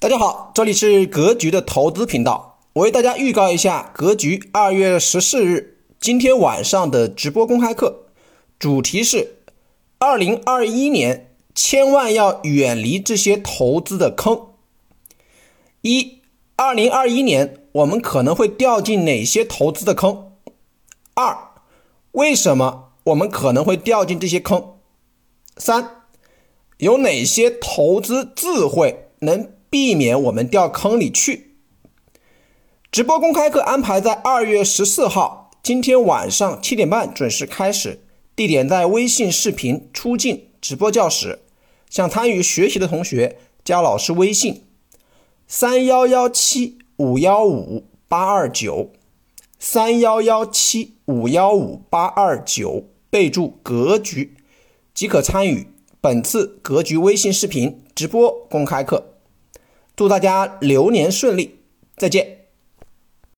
大家好，这里是格局的投资频道。我为大家预告一下，格局二月十四日今天晚上的直播公开课，主题是二零二一年千万要远离这些投资的坑。一，二零二一年我们可能会掉进哪些投资的坑？二，为什么我们可能会掉进这些坑？三，有哪些投资智慧能？避免我们掉坑里去。直播公开课安排在二月十四号，今天晚上七点半准时开始，地点在微信视频出镜直播教室。想参与学习的同学，加老师微信：三幺幺七五幺五八二九，三幺幺七五幺五八二九，备注“格局”，即可参与本次格局微信视频直播公开课。祝大家流年顺利，再见。